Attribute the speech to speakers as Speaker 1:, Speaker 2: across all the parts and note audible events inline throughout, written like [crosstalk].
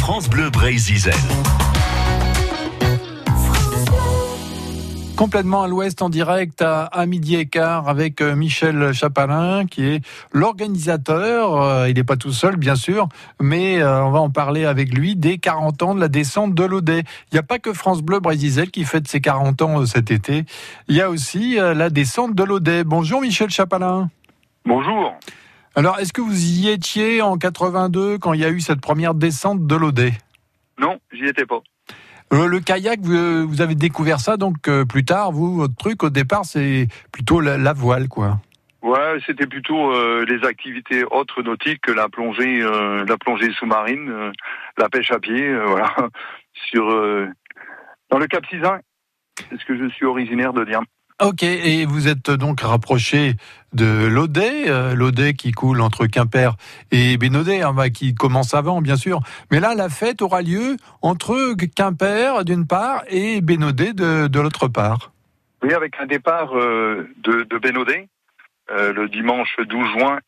Speaker 1: France Bleu Brésil.
Speaker 2: complètement à l'ouest en direct à, midi et quart avec euh, Michel Chapalin qui est l'organisateur. Euh, il n'est pas tout seul bien sûr, mais euh, on va en parler avec lui des 40 ans de la descente de l'Audet. Il n'y a pas que France Bleu Brésil qui fête ses 40 ans cet été. Il y a aussi la descente de l'Audet. Bonjour Michel Chapalin.
Speaker 3: Bonjour.
Speaker 2: Alors, est-ce que vous y étiez en 82 quand il y a eu cette première descente de l'Audet
Speaker 3: Non, j'y étais pas.
Speaker 2: Euh, le kayak, vous, avez découvert ça donc euh, plus tard. Vous, votre truc au départ, c'est plutôt la, voile, quoi.
Speaker 3: Ouais, c'était plutôt euh, les activités autres nautiques que la plongée, la plongée sous-marine, la pêche à pied, voilà, [laughs] sur dans le Cap Sizun. C'est ce que je suis originaire de Diam.
Speaker 2: Ok, et vous êtes donc rapproché de l'Audet, euh, l'Audet qui coule entre Quimper et Bénodet, hein, bah, qui commence avant bien sûr. Mais là, la fête aura lieu entre Quimper d'une part et Bénodet de, l'autre part.
Speaker 3: Oui, avec un départ euh, de, de Bénodet euh, le dimanche 12 juin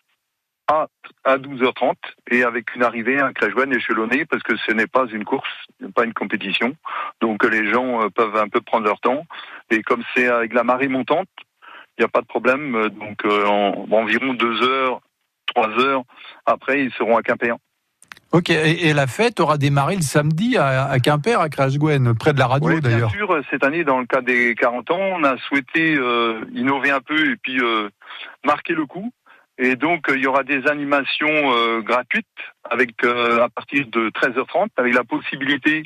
Speaker 3: à, 12h30 et avec une arrivée à Clajouane échelonnée parce que ce n'est pas une course, pas une compétition. Donc les gens euh, peuvent un peu prendre leur temps. Et comme c'est avec la marée montante, il n'y a pas de problème. Donc euh, en, environ 2 heures, 3 heures après, ils seront à Quimper.
Speaker 2: Ok, et, la fête aura démarré le samedi à, Quimper, à Crashgwen, près de la radio
Speaker 3: oui,
Speaker 2: d'ailleurs.
Speaker 3: Bien sûr, cette année, dans le cas des 40 ans, on a souhaité euh, innover un peu et puis marquer le coup. Et donc, il y aura des animations euh, gratuites avec euh, à partir de 13h30, avec la possibilité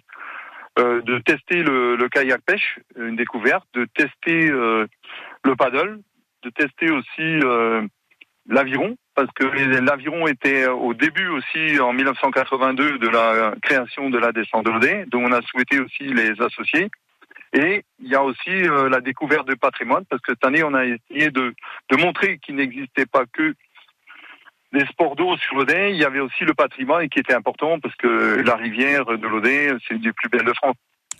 Speaker 3: euh, de tester le, kayak pêche, une découverte, de tester le paddle, de tester aussi l'aviron, parce que l'aviron était au début aussi en 1982 de la création de la descente de dont on a souhaité aussi les associer. Et il y a aussi la découverte du patrimoine, parce que cette année, on a essayé de, de montrer qu'il n'existait pas que des sports d'eau sur l'Audet, il y avait aussi le patrimoine qui était important parce que la rivière de l'Audet, c'est une des plus belles de France.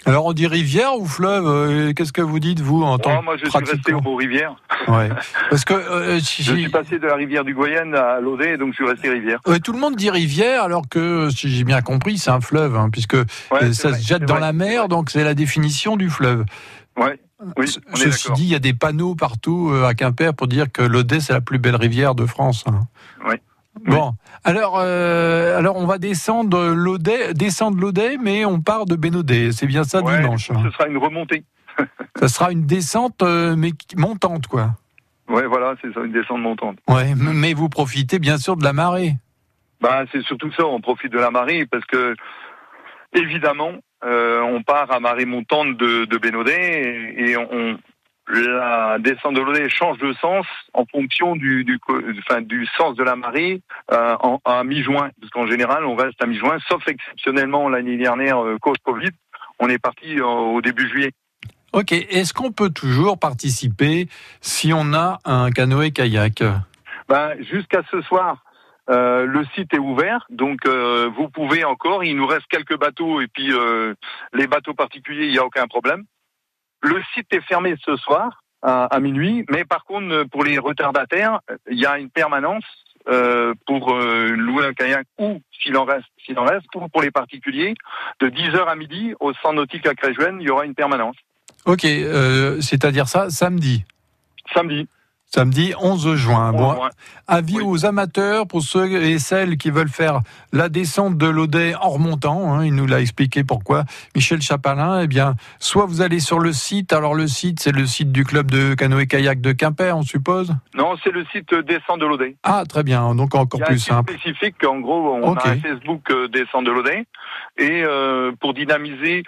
Speaker 2: Alors on dit rivière ou fleuve euh, Qu'est-ce que vous dites vous en tant
Speaker 3: oh, Moi je suis resté au mot rivière.
Speaker 2: Ouais. Parce que euh, je
Speaker 3: suis passé de la rivière du Goyenne à l'Audet, donc je suis resté rivière.
Speaker 2: tout le monde dit rivière, alors que si j'ai bien compris, c'est un fleuve, hein, puisque euh, ça se jette dans la mer, donc c'est la définition du fleuve.
Speaker 3: Ouais. Oui,
Speaker 2: Ceci dit, il y a des panneaux partout à Quimper pour dire que l'Audet c'est la plus belle rivière de France. Hein.
Speaker 3: Oui.
Speaker 2: Bon, alors, euh, alors on va descendre l'Audet, descendre l'Audet, mais on part de Bénodet. C'est bien ça dimanche.
Speaker 3: Hein. Ce sera une remontée. [laughs]
Speaker 2: ça sera une descente, euh, mais montante, quoi.
Speaker 3: Ouais, voilà, c'est ça, une descente montante.
Speaker 2: Ouais, mais vous profitez bien sûr de la marée.
Speaker 3: Bah, c'est surtout ça, on profite de la marée parce que évidemment, euh, on part à marée montante de, de Bénodet et, on, la descente de l'eau change de sens en fonction du, du, enfin, du sens de la marée euh, en, à mi-juin. Parce qu'en général, on reste à mi-juin, sauf exceptionnellement l'année dernière, euh, cause Covid, on est parti au début juillet.
Speaker 2: Ok, est-ce qu'on peut toujours participer si on a un canoë-kayak?
Speaker 3: Ben, Jusqu'à ce soir, euh, le site est ouvert, donc euh, vous pouvez encore. Il nous reste quelques bateaux et puis euh, les bateaux particuliers, il n'y a aucun problème. Le site est fermé ce soir à, minuit, mais par contre pour les retardataires, il y a une permanence euh, pour euh, louer un kayak ou s'il en reste, s'il en reste, pour, pour les particuliers, de 10h à midi au centre nautique à Créjuenne, il y aura une permanence.
Speaker 2: Ok, euh, c'est-à-dire ça samedi?
Speaker 3: Samedi.
Speaker 2: Samedi 11 juin. Bon, avis aux amateurs, pour ceux et celles qui veulent faire la descente de l'Audet en remontant, hein, il nous l'a expliqué pourquoi, Michel Chapalin, eh bien, soit vous allez sur le site, alors le site, c'est le site du club de canoë-kayak de Quimper, on suppose?
Speaker 3: Non, c'est le site Descente de l'Audet.
Speaker 2: Ah, très bien, donc encore plus simple.
Speaker 3: spécifique, en gros, on a un Facebook euh, Descente de l'Audet, et euh, pour dynamiser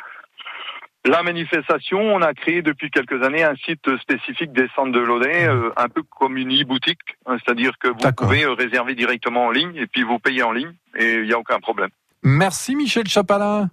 Speaker 3: la manifestation, on a créé depuis quelques années un site spécifique des centres de l'Audet, euh, un peu comme une e-boutique, hein, c'est-à-dire que vous pouvez euh, réserver directement en ligne et puis vous payez en ligne et il n'y a aucun problème.
Speaker 2: Merci Michel Chapalin.